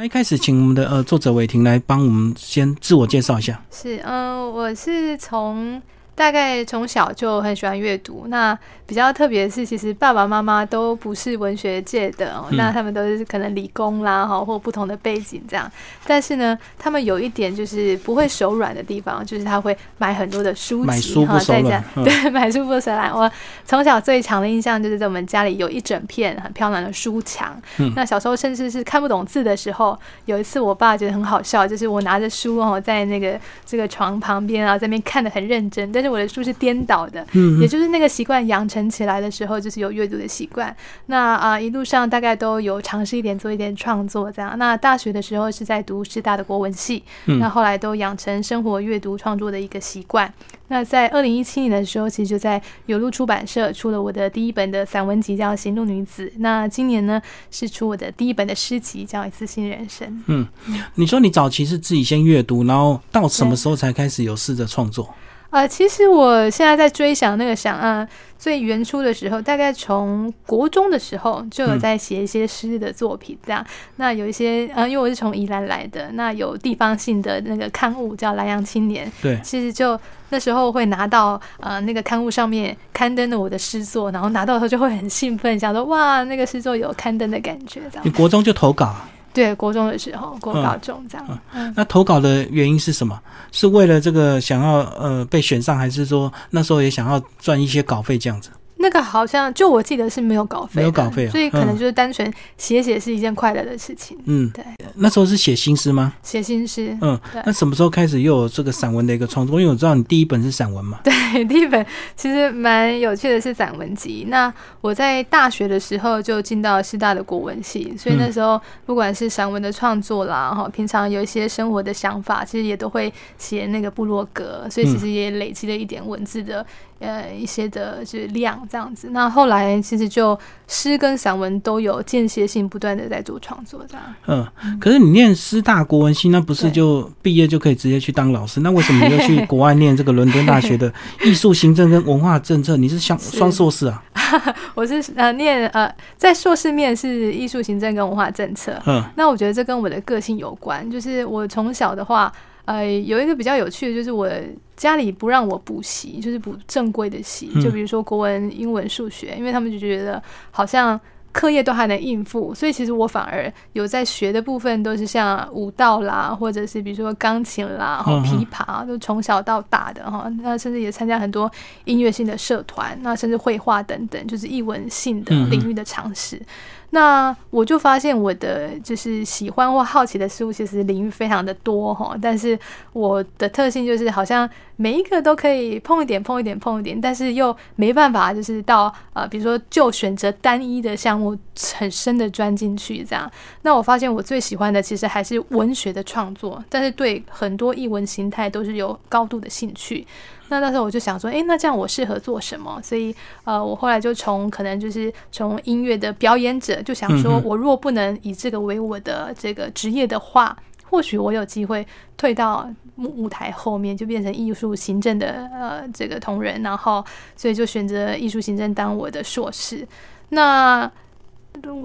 那一开始，请我们的呃作者伟霆来帮我们先自我介绍一下。是，嗯，我是从。大概从小就很喜欢阅读。那比较特别的是，其实爸爸妈妈都不是文学界的哦，那他们都是可能理工啦，哈，或不同的背景这样。但是呢，他们有一点就是不会手软的地方，就是他会买很多的书籍哈，在家对 买书不手软。我从小最强的印象就是在我们家里有一整片 很漂亮的书墙。那小时候甚至是看不懂字的时候，有一次我爸觉得很好笑，就是我拿着书哦，在那个这个床旁边啊，在那边看的很认真，但是。我的书是颠倒的，嗯，也就是那个习惯养成起来的时候，就是有阅读的习惯。那啊，一路上大概都有尝试一点做一点创作这样。那大学的时候是在读师大的国文系，那后来都养成生活阅读创作的一个习惯。那在二零一七年的时候，其实就在有路出版社出了我的第一本的散文集，叫《行路女子》。那今年呢，是出我的第一本的诗集，叫《一次性人生》。嗯，你说你早期是自己先阅读，然后到什么时候才开始有试着创作？呃，其实我现在在追想那个想啊，最原初的时候，大概从国中的时候就有在写一些诗的作品，这样。那有一些呃，因为我是从宜兰来的，那有地方性的那个刊物叫《南阳青年》，对，其实就那时候会拿到呃那个刊物上面刊登的我的诗作，然后拿到的时候就会很兴奋，想说哇，那个诗作有刊登的感觉，这样。你国中就投稿？对，国中的时候，国高中这样。那投稿的原因是什么？是为了这个想要呃被选上，还是说那时候也想要赚一些稿费这样子？那个好像就我记得是没有稿费，没有稿费，所以可能就是单纯写写是一件快乐的事情。嗯，对。那时候是写新诗吗？写新诗。嗯，那什么时候开始又有这个散文的一个创作？因为我知道你第一本是散文嘛。对，第一本其实蛮有趣的是散文集。那我在大学的时候就进到师大的国文系，所以那时候不管是散文的创作啦，哈，平常有一些生活的想法，其实也都会写那个部落格，所以其实也累积了一点文字的。呃，一些的就是量这样子。那后来其实就诗跟散文都有间歇性不断的在做创作这样。嗯，可是你念师大国文系，那不是就毕业就可以直接去当老师？那为什么你又去国外念这个伦敦大学的艺术行政跟文化政策？你是双 双硕士啊？我是呃念呃在硕士面是艺术行政跟文化政策。嗯，那我觉得这跟我的个性有关，就是我从小的话。呃，有一个比较有趣的，就是我家里不让我补习，就是补正规的习，就比如说国文、英文、数学，因为他们就觉得好像课业都还能应付，所以其实我反而有在学的部分都是像舞蹈啦，或者是比如说钢琴啦、琵琶，都从小到大的哈，那甚至也参加很多音乐性的社团，那甚至绘画等等，就是艺文性的领域的尝试。那我就发现我的就是喜欢或好奇的事物，其实领域非常的多哈。但是我的特性就是好像每一个都可以碰一点，碰一点，碰一点，但是又没办法就是到呃，比如说就选择单一的项目很深的钻进去这样。那我发现我最喜欢的其实还是文学的创作，但是对很多译文形态都是有高度的兴趣。那那时候我就想说，哎，那这样我适合做什么？所以，呃，我后来就从可能就是从音乐的表演者，就想说，我若不能以这个为我的这个职业的话，或许我有机会退到舞台后面，就变成艺术行政的呃这个同仁。然后，所以就选择艺术行政当我的硕士。那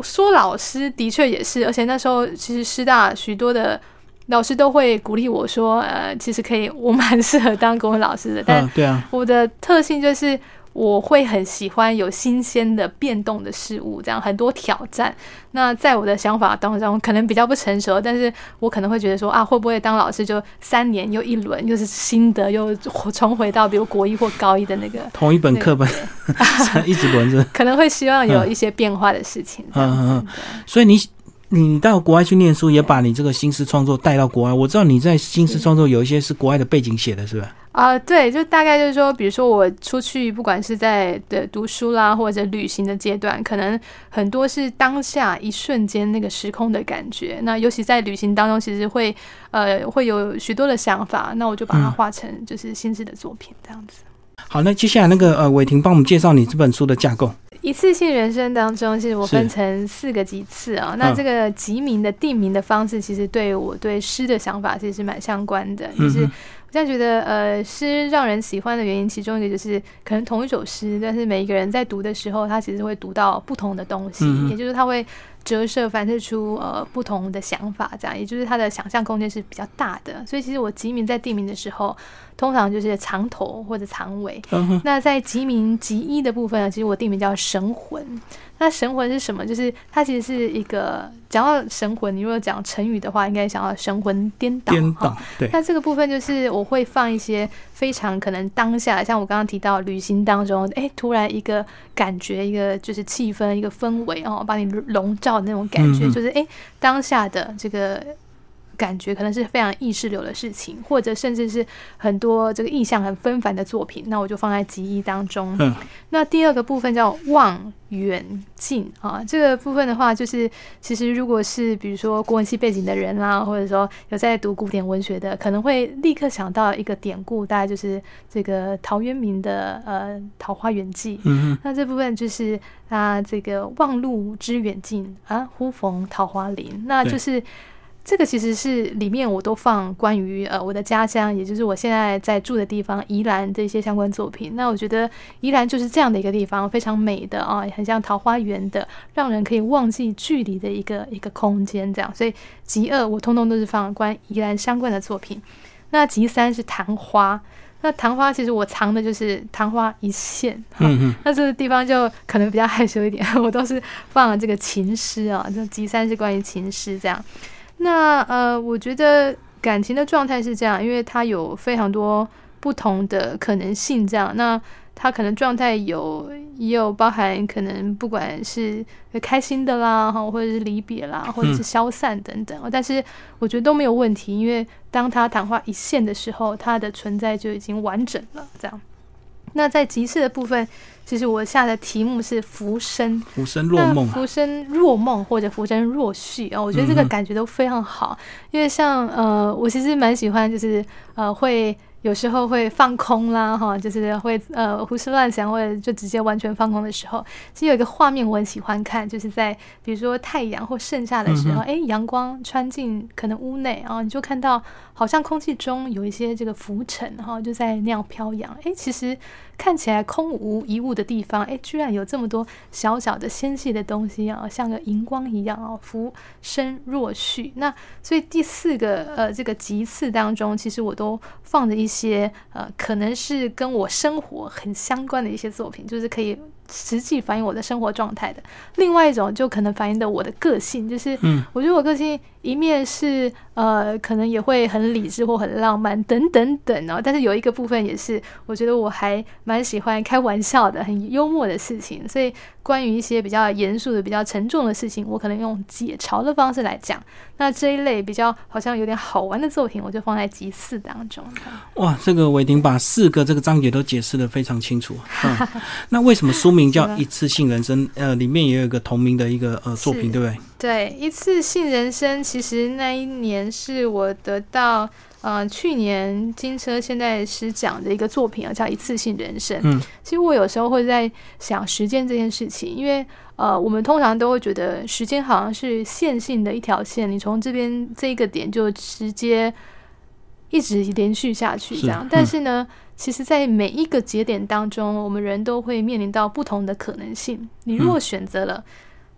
说老师的确也是，而且那时候其实师大许多的。老师都会鼓励我说：“呃，其实可以，我蛮适合当国文老师的。但对啊，我的特性就是我会很喜欢有新鲜的变动的事物，这样很多挑战。那在我的想法当中，可能比较不成熟，但是我可能会觉得说啊，会不会当老师就三年又一轮，又是新的，又重回到比如国一或高一的那个 同一本课本，一直轮着，可能会希望有一些变化的事情。嗯嗯嗯，所以你。你到国外去念书，也把你这个新诗创作带到国外。我知道你在新诗创作有一些是国外的背景写的，是吧？啊，对，就大概就是说，比如说我出去，不管是在的读书啦，或者旅行的阶段，可能很多是当下一瞬间那个时空的感觉。那尤其在旅行当中，其实会呃会有许多的想法，那我就把它画成就是新诗的作品这样子。好，那接下来那个呃伟霆帮我们介绍你这本书的架构。一次性人生当中，其实我分成四个级次啊。那这个集名的定名的方式，其实对我对诗的想法其实是蛮相关的。就是我现在觉得，呃，诗让人喜欢的原因，其中一个就是可能同一首诗，但是每一个人在读的时候，他其实会读到不同的东西，也就是他会。折射反射出呃不同的想法，这样也就是它的想象空间是比较大的。所以其实我集名在地名的时候，通常就是藏头或者藏尾。那在集名集一的部分呢，其实我地名叫神魂。那神魂是什么？就是它其实是一个讲到神魂，你如果讲成语的话，应该想到神魂颠倒。颠倒，对。那这个部分就是我会放一些非常可能当下，像我刚刚提到旅行当中，哎，突然一个感觉，一个就是气氛，一个氛围哦，把你笼罩的那种感觉，就是哎，当下的这个。感觉可能是非常意识流的事情，或者甚至是很多这个意象很纷繁的作品，那我就放在集一当中。嗯，那第二个部分叫望远镜啊，这个部分的话，就是其实如果是比如说国文系背景的人啦，或者说有在读古典文学的，可能会立刻想到一个典故，大概就是这个陶渊明的呃《桃花源记》。嗯那这部分就是啊，这个望路之远近啊，忽逢桃花林，那就是。这个其实是里面我都放关于呃我的家乡，也就是我现在在住的地方宜兰这些相关作品。那我觉得宜兰就是这样的一个地方，非常美的啊，很像桃花源的，让人可以忘记距离的一个一个空间。这样，所以集二我通通都是放关宜兰相关的作品。那集三是昙花，那昙花其实我藏的就是昙花一现。嗯嗯。那这个地方就可能比较害羞一点，我都是放了这个情诗啊。就集三是关于情诗这样。那呃，我觉得感情的状态是这样，因为它有非常多不同的可能性。这样，那它可能状态有也有包含可能不管是开心的啦，哈，或者是离别啦，或者是消散等等。但是我觉得都没有问题，因为当他昙花一现的时候，它的存在就已经完整了。这样，那在集市的部分。其实我下的题目是“浮生”，浮生若梦，浮生若梦或者浮生若絮啊，我觉得这个感觉都非常好，因为像呃，我其实蛮喜欢，就是呃会。有时候会放空啦，哈，就是会呃胡思乱想，或者就直接完全放空的时候，其实有一个画面我很喜欢看，就是在比如说太阳或盛夏的时候，哎，阳光穿进可能屋内啊，你就看到好像空气中有一些这个浮尘，哈，就在那样飘扬，哎，其实看起来空无一物的地方，哎，居然有这么多小小的纤细的东西啊，像个荧光一样啊，浮生若絮。那所以第四个呃这个集次当中，其实我都放着一些。些呃，可能是跟我生活很相关的一些作品，就是可以。实际反映我的生活状态的，另外一种就可能反映的我的个性，就是，嗯，我觉得我个性一面是呃，可能也会很理智或很浪漫等等等哦，但是有一个部分也是，我觉得我还蛮喜欢开玩笑的，很幽默的事情，所以关于一些比较严肃的、比较沉重的事情，我可能用解嘲的方式来讲。那这一类比较好像有点好玩的作品，我就放在集四当中。哇，这个我已经把四个这个章节都解释的非常清楚。那为什么书？名叫一次性人生，呃，里面也有一个同名的一个呃作品，对不对？对，一次性人生，其实那一年是我得到呃去年金车现在是讲的一个作品啊，叫一次性人生。嗯，其实我有时候会在想时间这件事情，因为呃，我们通常都会觉得时间好像是线性的一条线，你从这边这个点就直接一直连续下去这样，但是呢。其实，在每一个节点当中，我们人都会面临到不同的可能性。你如果选择了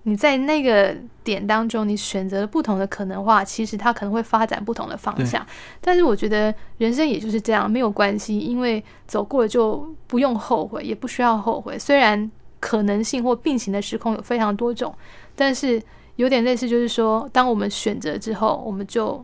你在那个点当中，你选择了不同的可能话，其实它可能会发展不同的方向。但是，我觉得人生也就是这样，没有关系，因为走过了就不用后悔，也不需要后悔。虽然可能性或并行的时空有非常多种，但是有点类似，就是说，当我们选择之后，我们就。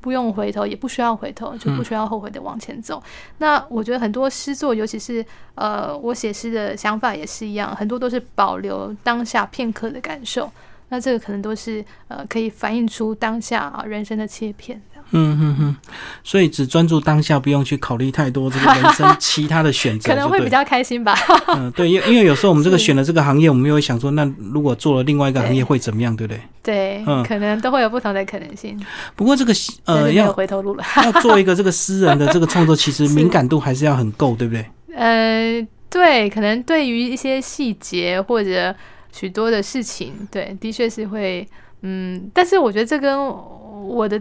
不用回头，也不需要回头，就不需要后悔的往前走。那我觉得很多诗作，尤其是呃，我写诗的想法也是一样，很多都是保留当下片刻的感受。那这个可能都是呃，可以反映出当下啊人生的切片。嗯哼哼，所以只专注当下，不用去考虑太多这个人生其他的选择，可能会比较开心吧。嗯，对，因因为有时候我们这个选了这个行业，我们又会想说，那如果做了另外一个行业会怎么样，对不对？对，嗯，可能都会有不同的可能性。不过这个呃，要回头路了，要做一个这个私人的这个创作，其实 敏感度还是要很够，对不对？呃，对，可能对于一些细节或者许多的事情，对，的确是会，嗯，但是我觉得这跟我的。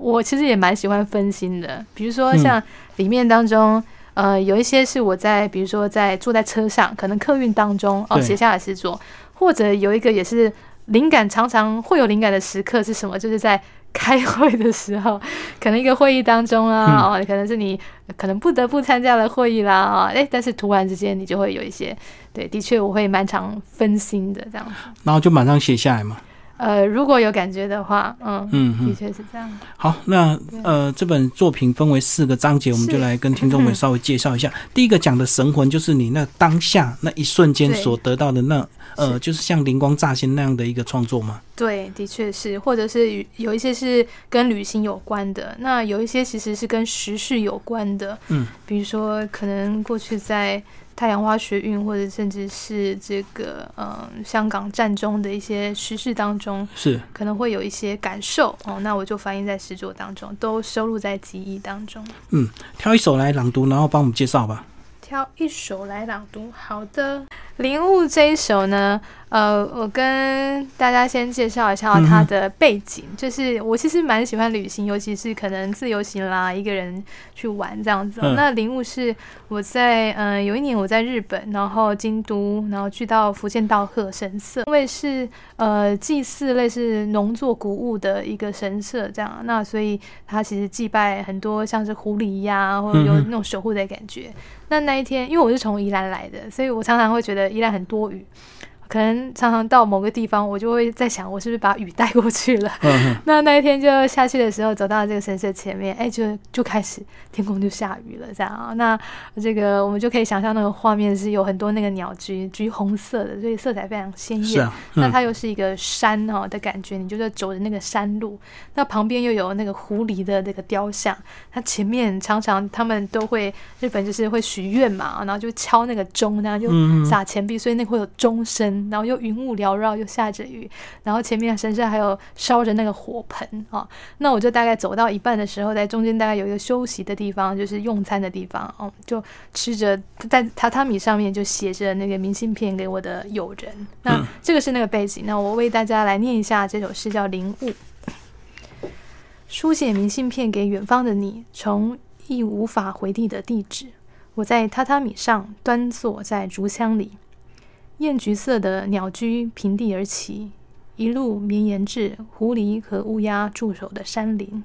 我其实也蛮喜欢分心的，比如说像里面当中，呃，有一些是我在，比如说在坐在车上，可能客运当中哦写下来是做，或者有一个也是灵感常常会有灵感的时刻是什么？就是在开会的时候，可能一个会议当中啊，哦，可能是你可能不得不参加了会议啦啊，哎，但是突然之间你就会有一些，对，的确我会蛮常分心的这样子，然后就马上写下来嘛。呃，如果有感觉的话，嗯嗯，的确是这样。好，那呃，这本作品分为四个章节，我们就来跟听众们稍微介绍一下。第一个讲的神魂，就是你那当下那一瞬间所得到的那呃，就是像灵光乍现那样的一个创作吗？对，的确是，或者是有一些是跟旅行有关的，那有一些其实是跟时事有关的，嗯，比如说可能过去在。太阳花学运，或者甚至是这个嗯香港战中的一些时事当中，是可能会有一些感受哦，那我就反映在诗作当中，都收录在集忆当中。嗯，挑一首来朗读，然后帮我们介绍吧。挑一首来朗读，好的，《灵雾》这一首呢。呃，我跟大家先介绍一下它的背景，就是我其实蛮喜欢旅行，尤其是可能自由行啦，一个人去玩这样子。那灵物是我在嗯有一年我在日本，然后京都，然后去到福建道贺神社，因为是呃祭祀类似农作谷物的一个神社这样，那所以他其实祭拜很多像是狐狸呀，或者有那种守护的感觉。那那一天，因为我是从宜兰来的，所以我常常会觉得宜兰很多雨。可能常常到某个地方，我就会在想，我是不是把雨带过去了？那那一天就下去的时候，走到这个神社前面，哎，就就开始天空就下雨了，这样啊。那这个我们就可以想象那个画面是有很多那个鸟居，橘红色的，所以色彩非常鲜艳。那它又是一个山哦的感觉，你就在走着那个山路，那旁边又有那个狐狸的那个雕像，它前面常常他们都会日本就是会许愿嘛，然后就敲那个钟，然后就撒钱币，所以那会有钟声。然后又云雾缭绕，又下着雨，然后前面身上还有烧着那个火盆啊。那我就大概走到一半的时候，在中间大概有一个休息的地方，就是用餐的地方哦，就吃着在榻榻米上面就写着那个明信片给我的友人。那这个是那个背景。那我为大家来念一下这首诗，叫《灵雾》，书写明信片给远方的你，从亦无法回地的地址。我在榻榻米上端坐在竹箱里。艳橘色的鸟居平地而起，一路绵延至狐狸和乌鸦驻守的山林。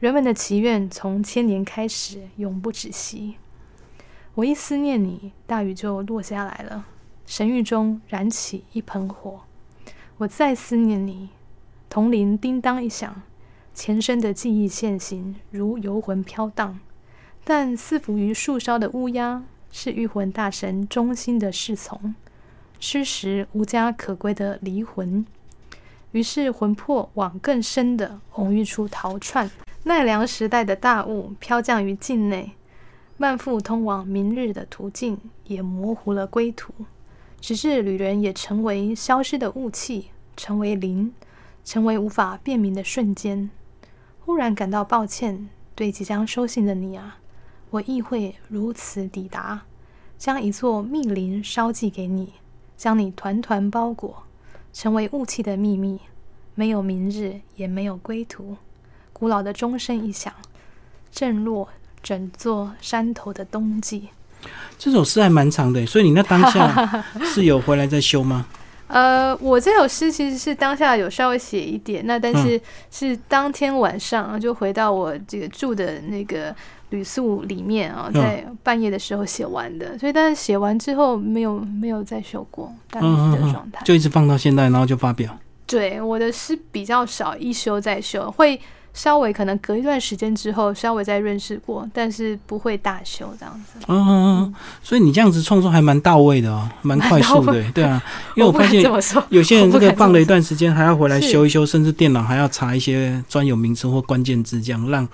人们的祈愿从千年开始，永不止息。我一思念你，大雨就落下来了。神域中燃起一盆火。我再思念你，铜铃叮当一响，前生的记忆现形，如游魂飘荡。但伺伏于树梢的乌鸦，是御魂大神忠心的侍从。吃食无家可归的离魂，于是魂魄往更深的红玉处逃窜。奈良时代的大雾飘降于境内，漫复通往明日的途径也模糊了归途，直至旅人也成为消失的雾气，成为灵，成为无法辨明的瞬间。忽然感到抱歉，对即将收信的你啊，我亦会如此抵达，将一座密林捎寄给你。将你团团包裹，成为雾气的秘密。没有明日，也没有归途。古老的钟声一响，震落整座山头的冬季。这首诗还蛮长的，所以你那当下 是有回来再修吗？呃，我这首诗其实是当下有稍微写一点，那但是是当天晚上就回到我这个住的那个。旅宿里面啊，在半夜的时候写完的，所以但是写完之后没有没有再修过，当时的状态就一直放到现在，然后就发表。对，我的诗比较少一修再修，会稍微可能隔一段时间之后稍微再认识过，但是不会大修这样子。嗯嗯嗯，所以你这样子创作还蛮到位的哦，蛮快 速的，对啊。因为我发现有些人 这个放了一段时间，还要回来修一修，甚至电脑还要查一些专有名词或关键字，这样让。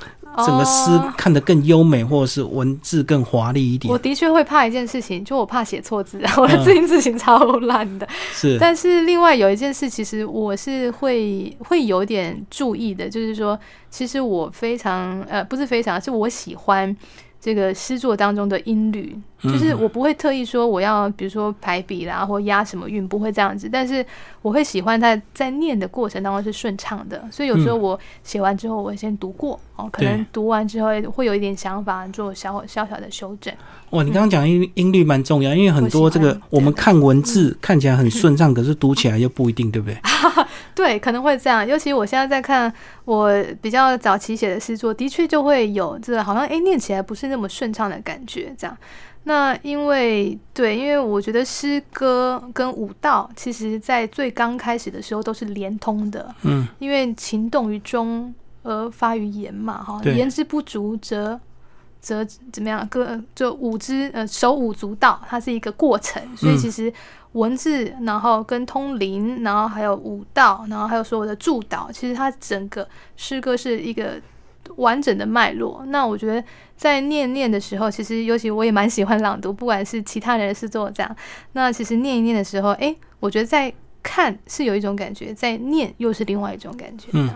整个诗看得更优美，或者是文字更华丽一点。我的确会怕一件事情，就我怕写错字，我的字音字形超烂的。是，但是另外有一件事，其实我是会会有点注意的，就是说，其实我非常呃，不是非常，是我喜欢这个诗作当中的音律，就是我不会特意说我要，比如说排比啦，或押什么韵，不会这样子。但是我会喜欢它在念的过程当中是顺畅的，所以有时候我写完之后，我会先读过哦，可能读完之后会有一点想法，做小小小的修正。哇，你刚刚讲音音律蛮重要，因为很多这个我们看文字看起来很顺畅，可是读起来又不一定，对不对？对，可能会这样。尤其我现在在看我比较早期写的诗作，的确就会有这个好像哎念起来不是。那么顺畅的感觉，这样。那因为对，因为我觉得诗歌跟舞蹈，其实在最刚开始的时候都是连通的。嗯，因为情动于中而发于言嘛，哈，言之不足则则怎么样？歌就舞之呃手舞足蹈，它是一个过程。所以其实文字，然后跟通灵，然后还有舞蹈，然后还有所有的助导，其实它整个诗歌是一个。完整的脉络，那我觉得在念念的时候，其实尤其我也蛮喜欢朗读，不管是其他人是做这样，那其实念一念的时候，哎，我觉得在看是有一种感觉，在念又是另外一种感觉。嗯，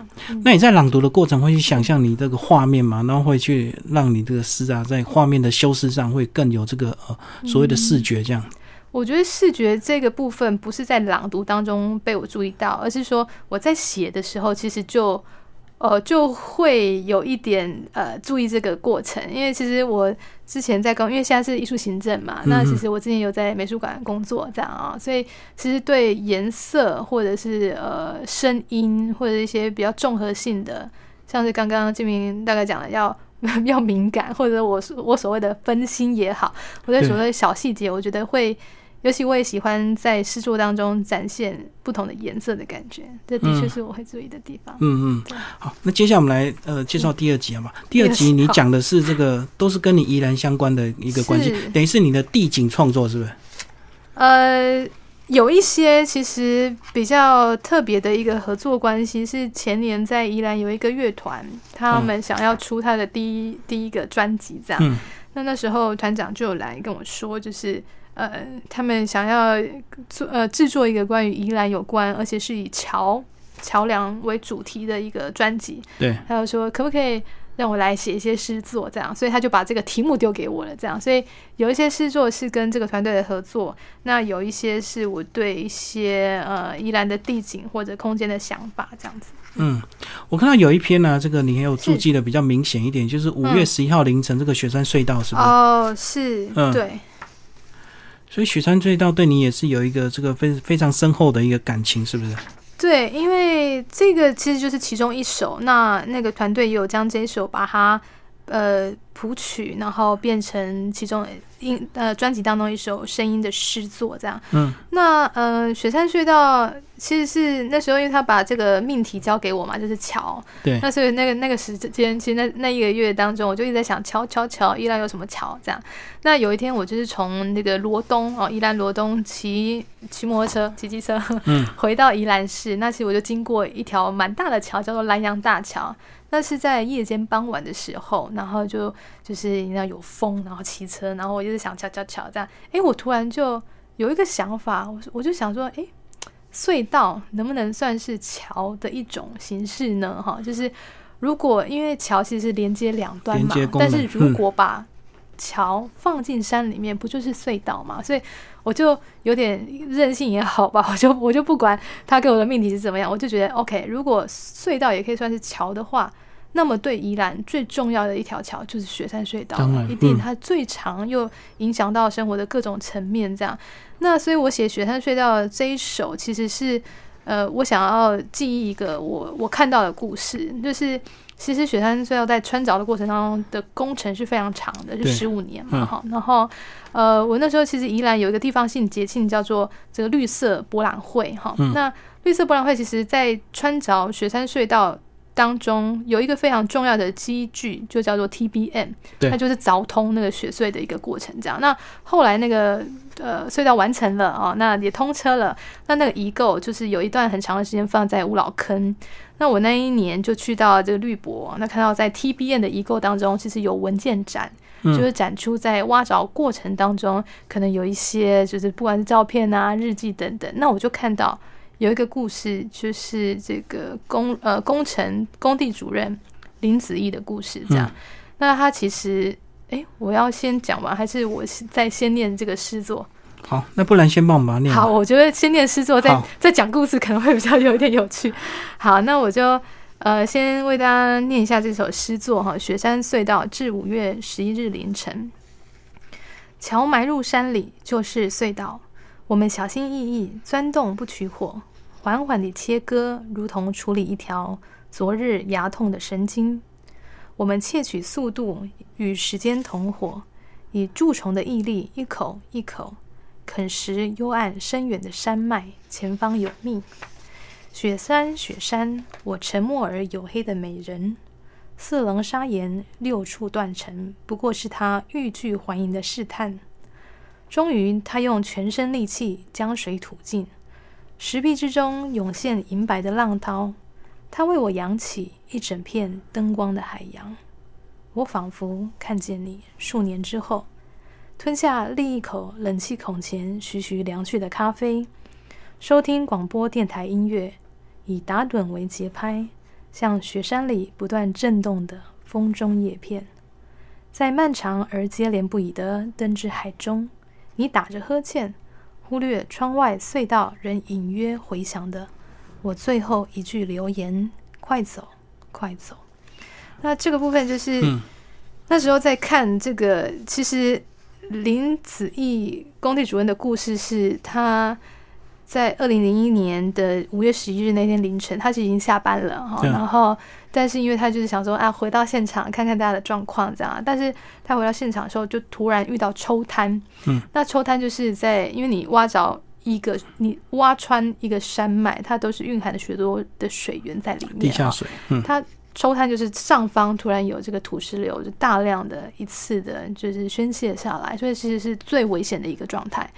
那你在朗读的过程会去想象你这个画面吗？然后会去让你这个诗啊，在画面的修饰上会更有这个呃所谓的视觉这样。我觉得视觉这个部分不是在朗读当中被我注意到，而是说我在写的时候，其实就。呃，就会有一点呃注意这个过程，因为其实我之前在工，因为现在是艺术行政嘛，那其实我之前有在美术馆工作这样啊，所以其实对颜色或者是呃声音或者一些比较综合性的，像是刚刚金明大概讲的要 要敏感，或者我我所谓的分心也好，我在所谓的小细节，我觉得会。尤其我也喜欢在诗作当中展现不同的颜色的感觉，这的确是我会注意的地方。嗯嗯，好，那接下来我们来呃介绍第二集好吗？第二集你讲的是这个都是跟你宜兰相关的一个关系，等于是你的地景创作是不是？呃，有一些其实比较特别的一个合作关系是前年在宜兰有一个乐团，他们想要出他的第一第一个专辑，这样。那那时候团长就来跟我说，就是。呃，他们想要做呃制作一个关于宜兰有关，而且是以桥桥梁为主题的一个专辑。对，还有说可不可以让我来写一些诗作，这样，所以他就把这个题目丢给我了。这样，所以有一些诗作是跟这个团队的合作，那有一些是我对一些呃宜兰的地景或者空间的想法，这样子。嗯，我看到有一篇呢，这个你也有注记的比较明显一点，就是五月十一号凌晨这个雪山隧道，是不是？哦，是，嗯，对。所以雪山隧道对你也是有一个这个非非常深厚的一个感情，是不是？对，因为这个其实就是其中一首，那那个团队也有将这首把它呃谱曲，然后变成其中。音呃，专辑当中一首声音的诗作，这样。嗯，那呃，雪山隧道其实是那时候，因为他把这个命题交给我嘛，就是桥。对。那所以那个那个时间，其实那那一个月当中，我就一直在想桥桥桥，宜兰有什么桥这样。那有一天，我就是从那个罗东哦，宜兰罗东骑骑摩托车、骑机车，嗯，回到宜兰市。那其实我就经过一条蛮大的桥，叫做南洋大桥。那是在夜间傍晚的时候，然后就就是你知道有风，然后骑车，然后我就是想敲敲敲这样。哎，我突然就有一个想法，我我就想说，哎，隧道能不能算是桥的一种形式呢？哈，就是如果因为桥其实是连接两端嘛，但是如果把桥放进山里面，不就是隧道嘛？所以我就有点任性也好吧，我就我就不管他给我的命题是怎么样，我就觉得 OK。如果隧道也可以算是桥的话。那么对宜兰最重要的一条桥就是雪山隧道，一定它最长又影响到生活的各种层面。这样，那所以我写雪山隧道这一首，其实是呃，我想要记忆一个我我看到的故事，就是其实雪山隧道在穿凿的过程当中的工程是非常长的，是十五年嘛哈。然后呃，我那时候其实宜兰有一个地方性节庆叫做这个绿色博览会哈。那绿色博览会其实在穿凿雪山隧道。当中有一个非常重要的机具，就叫做 TBM，它就是凿通那个雪隧的一个过程。这样，那后来那个呃隧道完成了啊，那也通车了。那那个遗构就是有一段很长的时间放在五老坑。那我那一年就去到这个绿博，那看到在 TBM 的遗构当中，其实有文件展，就是展出在挖凿过程当中，可能有一些就是不管是照片啊、日记等等。那我就看到。有一个故事，就是这个工呃工程工地主任林子毅的故事，这样。那他其实哎，我要先讲完，还是我再先念这个诗作？好，那不然先帮我们念。好，我觉得先念诗作，再再讲故事可能会比较有一点有趣。好，那我就呃先为大家念一下这首诗作哈，《雪山隧道至五月十一日凌晨》。桥埋入山里就是隧道，我们小心翼翼钻洞不取火，缓缓地切割，如同处理一条昨日牙痛的神经。我们窃取速度与时间同伙，以蛀虫的毅力一口一口。啃食幽暗深远的山脉，前方有命。雪山，雪山，我沉默而黝黑的美人。四棱砂岩，六处断层，不过是他欲拒还迎的试探。终于，他用全身力气将水吐尽，石壁之中涌现银白的浪涛。它为我扬起一整片灯光的海洋。我仿佛看见你数年之后。吞下另一口冷气孔前徐徐凉去的咖啡，收听广播电台音乐，以打盹为节拍，像雪山里不断震动的风中叶片，在漫长而接连不已的灯之海中，你打着呵欠，忽略窗外隧道仍隐约回响的我最后一句留言：快走，快走。那这个部分就是那时候在看这个，其实。林子毅工地主任的故事是，他在二零零一年的五月十一日那天凌晨，他是已经下班了哈，然后但是因为他就是想说啊，回到现场看看大家的状况这样，但是他回到现场的时候就突然遇到抽滩，嗯，那抽滩就是在因为你挖着一个，你挖穿一个山脉，它都是蕴含了许多的水源在里面，地下水，嗯，它。抽滩就是上方突然有这个土石流，就大量的一次的，就是宣泄下来，所以其实是最危险的一个状态。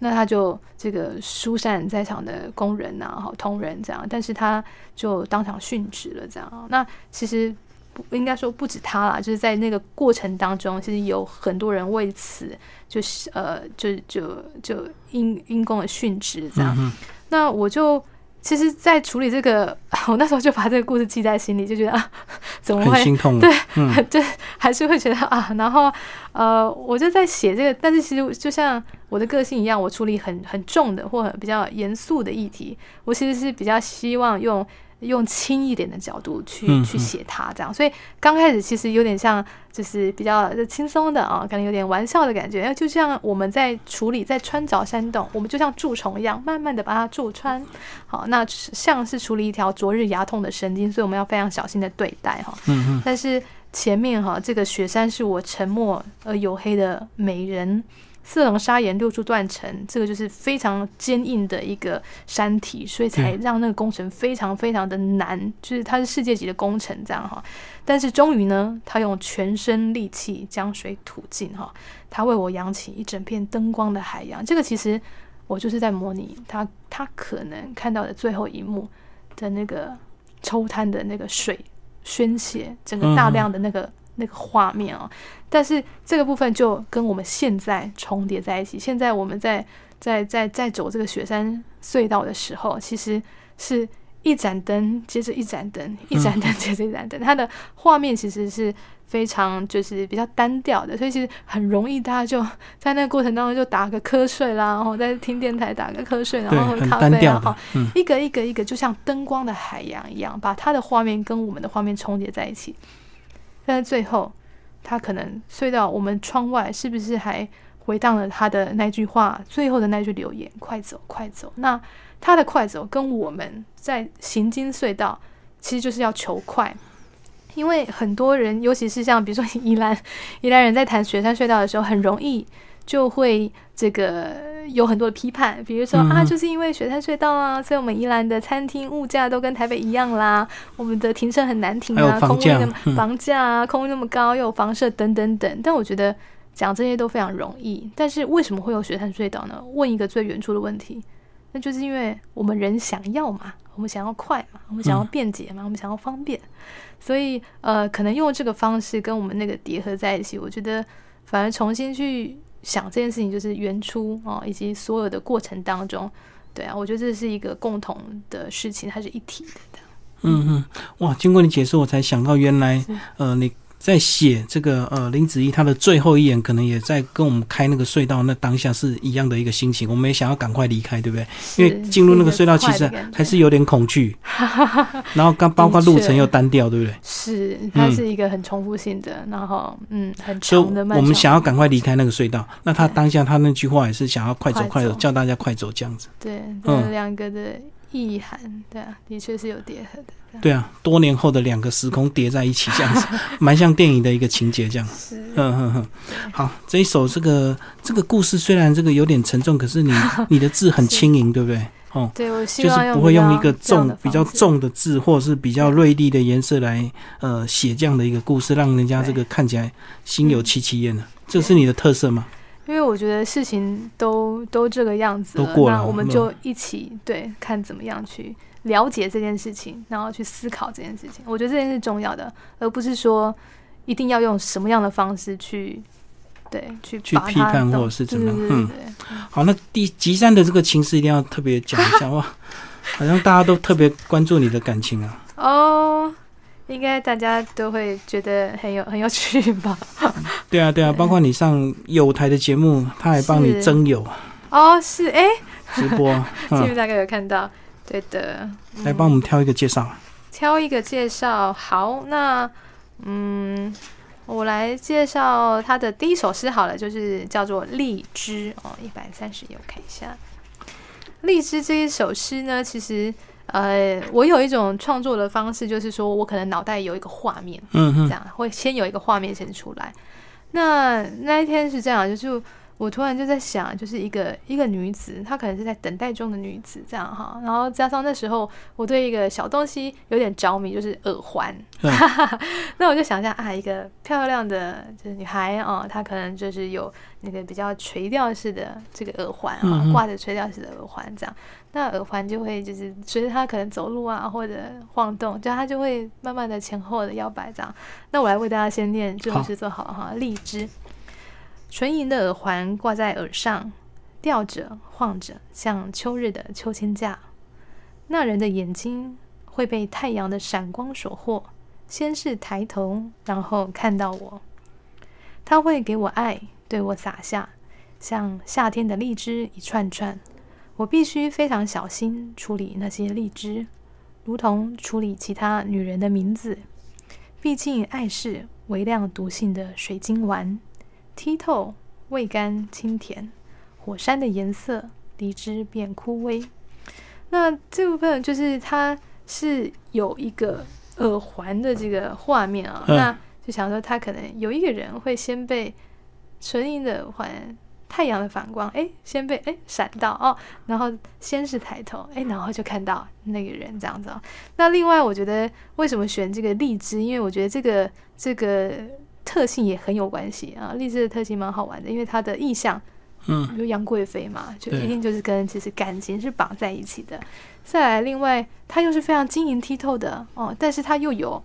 那他就这个疏散在场的工人呐，好同仁这样，但是他就当场殉职了这样。那其实不应该说不止他啦，就是在那个过程当中，其实有很多人为此就是呃，就就就因因公而殉职这样。那我就。其实，在处理这个，我那时候就把这个故事记在心里，就觉得 啊，怎么会心痛？对，对，还是会觉得啊。然后，呃，我就在写这个，但是其实就像我的个性一样，我处理很很重的或比较严肃的议题，我其实是比较希望用。用轻一点的角度去去写它，这样，所以刚开始其实有点像，就是比较轻松的啊，可能有点玩笑的感觉。就像我们在处理在穿凿山洞，我们就像蛀虫一样，慢慢的把它蛀穿。好，那像是处理一条昨日牙痛的神经，所以我们要非常小心的对待哈。嗯嗯。但是前面哈，这个雪山是我沉默而黝黑的美人。四棱砂岩六柱断层，这个就是非常坚硬的一个山体，所以才让那个工程非常非常的难，就是它是世界级的工程这样哈。但是终于呢，他用全身力气将水吐尽哈，他为我扬起一整片灯光的海洋。这个其实我就是在模拟他他可能看到的最后一幕的那个抽滩的那个水宣泄，整个大量的那个。那个画面哦，但是这个部分就跟我们现在重叠在一起。现在我们在在在在走这个雪山隧道的时候，其实是一盏灯接着一盏灯，一盏灯接着一盏灯，它的画面其实是非常就是比较单调的，所以其实很容易大家就在那个过程当中就打个瞌睡啦，然后在听电台打个瞌睡，然后喝咖啡啊，哈，一个一个一个就像灯光的海洋一样，把它的画面跟我们的画面重叠在一起。但是最后，他可能隧道，我们窗外是不是还回荡了他的那句话？最后的那句留言：“快走，快走。”那他的快走跟我们在行经隧道，其实就是要求快。因为很多人，尤其是像比如说宜兰，宜兰人在谈雪山隧道的时候，很容易就会这个。有很多的批判，比如说啊，就是因为雪山隧道啊，所以我们宜兰的餐厅物价都跟台北一样啦。我们的停车很难停啊，空那么房价啊，空那么高，又有房舍等等等。但我觉得讲这些都非常容易，但是为什么会有雪山隧道呢？问一个最原初的问题，那就是因为我们人想要嘛，我们想要快嘛，我们想要便捷嘛，我们想要方便，所以呃，可能用这个方式跟我们那个叠合在一起，我觉得反而重新去。想这件事情就是原初啊，以及所有的过程当中，对啊，我觉得这是一个共同的事情，它是一体的。嗯嗯，哇！经过你解释，我才想到原来，呃，你在写这个呃林子怡他的最后一眼，可能也在跟我们开那个隧道那当下是一样的一个心情。我们也想要赶快离开，对不对？因为进入那个隧道其实还是有点恐惧。然后刚包括路程又单调，对不对？是，它是一个很重复性的，然后嗯很长的。我们想要赶快离开那个隧道，那他当下他那句话也是想要快走快走，叫大家快走这样子。对，嗯，两个的。意涵，对啊，的确是有叠合的。对啊，多年后的两个时空叠在一起，这样子，蛮像电影的一个情节，这样。是，嗯哼哼。好，这一首这个这个故事虽然这个有点沉重，可是你 你的字很轻盈，对不对？哦，对，我希望就是不会用一个重比较重的字，或者是比较锐利的颜色来呃写这样的一个故事，让人家这个看起来心有戚戚焉的。这是你的特色吗？因为我觉得事情都都这个样子了，那我们就一起对看怎么样去了解这件事情，然后去思考这件事情。我觉得这件事重要的，而不是说一定要用什么样的方式去对去去批判或者是怎么样。嗯，好，那第吉山的这个情势一定要特别讲一下哇，好像大家都特别关注你的感情啊。哦。应该大家都会觉得很有很有趣吧？对啊，对啊，包括你上有台的节目，他还帮你征友哦，是哎，直播，记不大概有看到，对的。来帮我们挑一个介绍，挑一个介绍。好，那嗯，我来介绍他的第一首诗好了，就是叫做《荔枝》哦，一百三十页，我看一下，《荔枝》这一首诗呢，其实。呃，我有一种创作的方式，就是说我可能脑袋有一个画面，嗯这样会先有一个画面先出来。那那一天是这样，就是我突然就在想，就是一个一个女子，她可能是在等待中的女子，这样哈。然后加上那时候我对一个小东西有点着迷，就是耳环。那我就想象啊，一个漂亮的就是女孩啊，她可能就是有那个比较垂钓式的这个耳环啊，挂着垂钓式的耳环这样。那耳环就会就是随着她可能走路啊或者晃动，就她就会慢慢的前后的摇摆这样。那我来为大家先念这首诗做好了哈。荔枝，纯银的耳环挂在耳上，吊着晃着，像秋日的秋千架。那人的眼睛会被太阳的闪光所惑，先是抬头，然后看到我。他会给我爱，对我洒下，像夏天的荔枝一串串。我必须非常小心处理那些荔枝，如同处理其他女人的名字。毕竟爱是微量毒性的水晶丸，剔透、味甘、清甜。火山的颜色，荔枝变枯萎。那这部分就是它是有一个耳环的这个画面啊，那就想说他可能有一个人会先被纯银的环。太阳的反光，哎，先被哎闪到哦，然后先是抬头，哎，然后就看到那个人这样子。那另外，我觉得为什么选这个荔枝？因为我觉得这个这个特性也很有关系啊。荔枝的特性蛮好玩的，因为它的意象，嗯，比如杨贵妃嘛，就一定就是跟其实感情是绑在一起的。再来，另外它又是非常晶莹剔透的哦，但是它又有。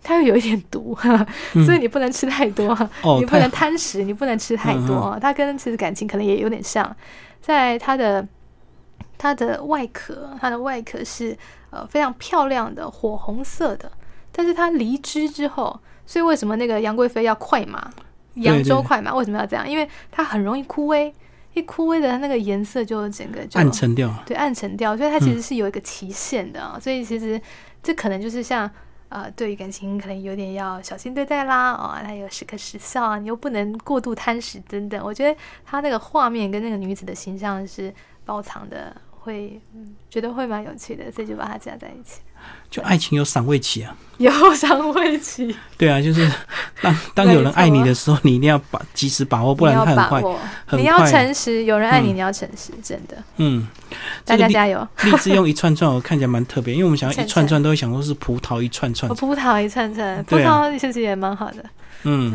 它又有一点毒，所以你不能吃太多，你不能贪食，你不能吃太多。它跟其实感情可能也有点像，在它的它的外壳，它的外壳是呃非常漂亮的火红色的，但是它离枝之后，所以为什么那个杨贵妃要快马，扬州快马为什么要这样？因为它很容易枯萎，一枯萎的那个颜色就整个就暗沉掉，对，暗沉掉，所以它其实是有一个期限的啊。所以其实这可能就是像。呃，对于感情可能有点要小心对待啦，哦，它有时刻时效啊，你又不能过度贪食等等。我觉得他那个画面跟那个女子的形象是包藏的，会觉得会蛮有趣的，所以就把它加在一起。就爱情有赏味期啊，有赏味期。对啊，就是当当有人爱你的时候，你一定要把及时把握，不然他很快。你要诚实，有人爱你，你要诚实，真的。嗯，大家加油。荔枝用一串串，我看起来蛮特别，因为我们想要一串串，都会想说是葡萄一串串。葡萄一串串，葡萄其实也蛮好的。嗯，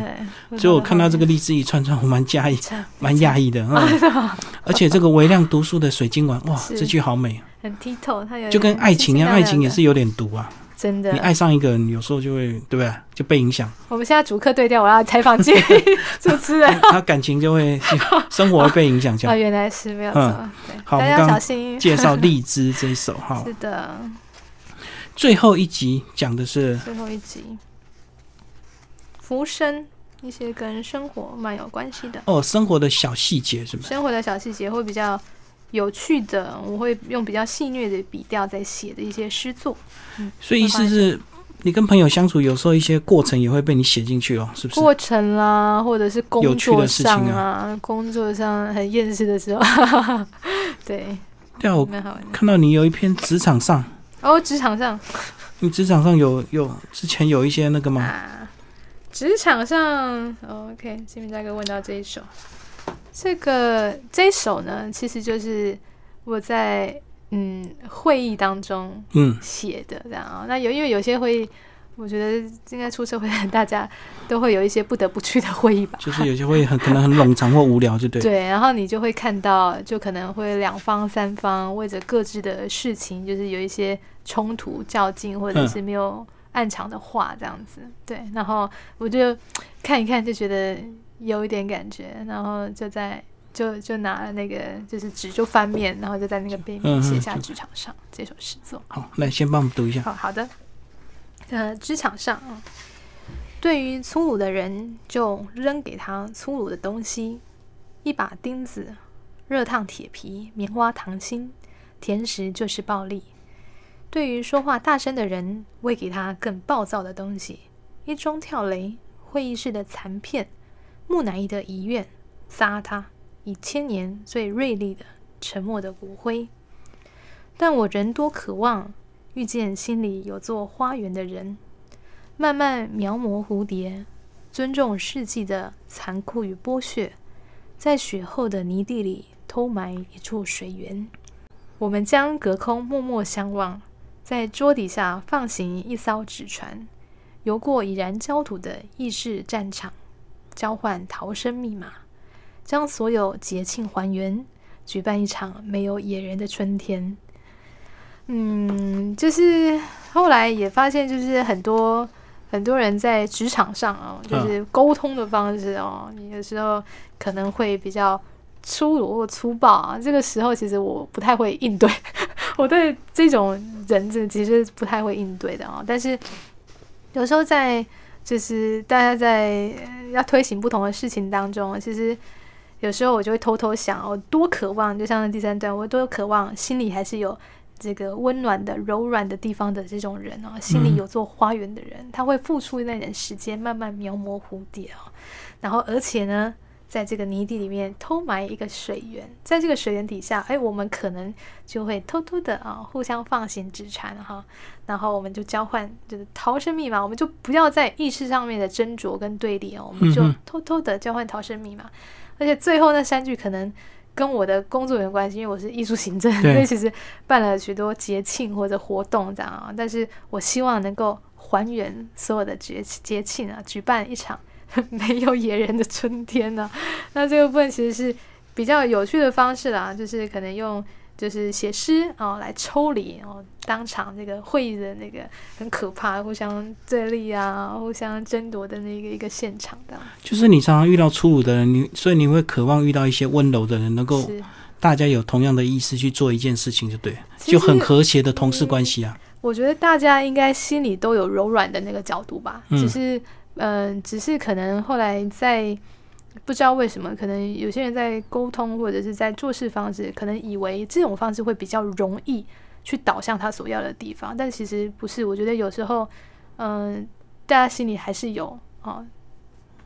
对。所以我看到这个荔枝一串串，我蛮讶异，蛮讶异的 啊。而且这个微量毒素的水晶丸，哇，这句好美。很剔透，他有就跟爱情一样，爱情也是有点毒啊。真的，你爱上一个人，有时候就会对不对？就被影响。我们现在主客对调，我要采访这 主持人，他感情就会生活会被影响。啊，原来是没有错。好，大家小心。介绍荔枝这一首哈。是的。最后一集讲的是最后一集。浮生一些跟生活蛮有关系的哦，生活的小细节是吗？生活的小细节会比较有趣的，我会用比较戏谑的笔调在写的一些诗作。嗯，所以意思是。你跟朋友相处，有时候一些过程也会被你写进去哦，是不是？过程啦，或者是工作上啊，工作上很厌世的时候，对。对啊，我看到你有一篇职场上哦，职场上，你职场上有有之前有一些那个吗？职场上，OK，新民大哥问到这一首，这个这一首呢，其实就是我在。嗯，会议当中嗯写的这样啊，那有因为有些会议，我觉得应该出社会大家都会有一些不得不去的会议吧。就是有些会议很可能很冗长或无聊，就对。对，然后你就会看到，就可能会两方三方为着各自的事情，就是有一些冲突较劲，或者是没有暗场的话这样子。对，然后我就看一看，就觉得有一点感觉，然后就在。就就拿了那个就是纸就翻面，然后就在那个背面写下职场上这首诗作。好，来先帮我们读一下。好好的，呃，职场上啊，对于粗鲁的人，就扔给他粗鲁的东西：一把钉子、热烫铁皮、棉花糖心，甜食就是暴力。对于说话大声的人，喂给他更暴躁的东西：一桩跳雷、会议室的残片、木乃伊的遗愿，撒他。以千年最锐利的沉默的骨灰，但我仍多渴望遇见心里有座花园的人，慢慢描摹蝴蝶，尊重世纪的残酷与剥削，在雪后的泥地里偷埋一处水源。我们将隔空默默相望，在桌底下放行一艘纸船，游过已然焦土的意识战场，交换逃生密码。将所有节庆还原，举办一场没有野人的春天。嗯，就是后来也发现，就是很多很多人在职场上啊，就是沟通的方式哦，有时候可能会比较粗鲁或粗暴啊。这个时候，其实我不太会应对，我对这种人质其实不太会应对的啊。但是有时候在就是大家在要推行不同的事情当中，其实。有时候我就会偷偷想，我多渴望，就像第三段，我多渴望心里还是有这个温暖的、柔软的地方的这种人哦，心里有座花园的人，他会付出那点时间，慢慢描摹蝴蝶哦，然后而且呢，在这个泥地里面偷埋一个水源，在这个水源底下，哎，我们可能就会偷偷的啊，互相放行纸船哈，然后我们就交换就是逃生密码，我们就不要在意识上面的斟酌跟对立哦，我们就偷偷的交换逃生密码。而且最后那三句可能跟我的工作有关系，因为我是艺术行政，所以其实办了许多节庆或者活动这样啊。但是我希望能够还原所有的节节庆啊，举办一场 没有野人的春天呢。那这个部分其实是比较有趣的方式啦，就是可能用。就是写诗哦，来抽离哦，当场这个会议的那个很可怕，互相对立啊，互相争夺的那个一个现场的。就是你常常遇到粗鲁的人，你所以你会渴望遇到一些温柔的人，能够大家有同样的意思去做一件事情，就对，就很和谐的同事关系啊。我觉得大家应该心里都有柔软的那个角度吧，只是嗯，只是可能后来在。不知道为什么，可能有些人在沟通或者是在做事方式，可能以为这种方式会比较容易去导向他所要的地方，但其实不是。我觉得有时候，嗯，大家心里还是有啊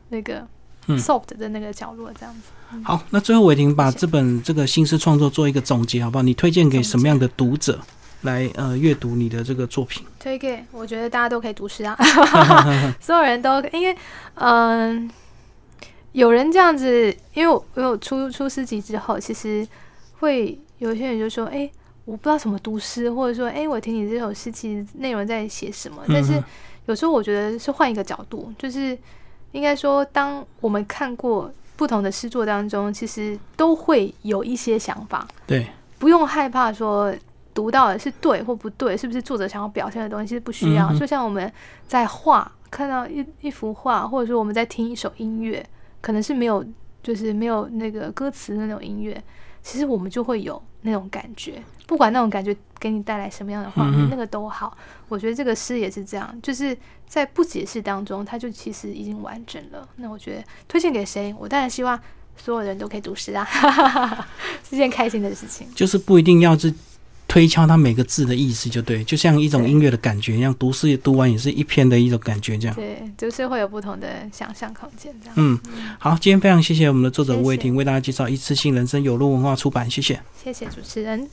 那个 soft 的那个角落这样子。好，那最后我已经把这本这个新诗创作做一个总结，好不好？你推荐给什么样的读者来呃阅读你的这个作品？推给我觉得大家都可以读诗啊，所有人都因为嗯。有人这样子，因为我因为我出出诗集之后，其实会有些人就说：“哎，我不知道怎么读诗，或者说，哎，我听你这首诗，其实内容在写什么？”但是有时候我觉得是换一个角度，就是应该说，当我们看过不同的诗作当中，其实都会有一些想法。对，不用害怕说读到的是对或不对，是不是作者想要表现的东西是不需要。就像我们在画，看到一一幅画，或者说我们在听一首音乐。可能是没有，就是没有那个歌词的那种音乐，其实我们就会有那种感觉，不管那种感觉给你带来什么样的画面，那个都好。我觉得这个诗也是这样，就是在不解释当中，它就其实已经完整了。那我觉得推荐给谁，我当然希望所有人都可以读诗啊，是件开心的事情。就是不一定要是。推敲它每个字的意思就对，就像一种音乐的感觉一样，读诗读完也是一篇的一种感觉，这样。对，就是会有不同的想象空间，这样。嗯，好，今天非常谢谢我们的作者吴伟霆为大家介绍《一次性人生》有路文化出版，谢谢。谢谢主持人。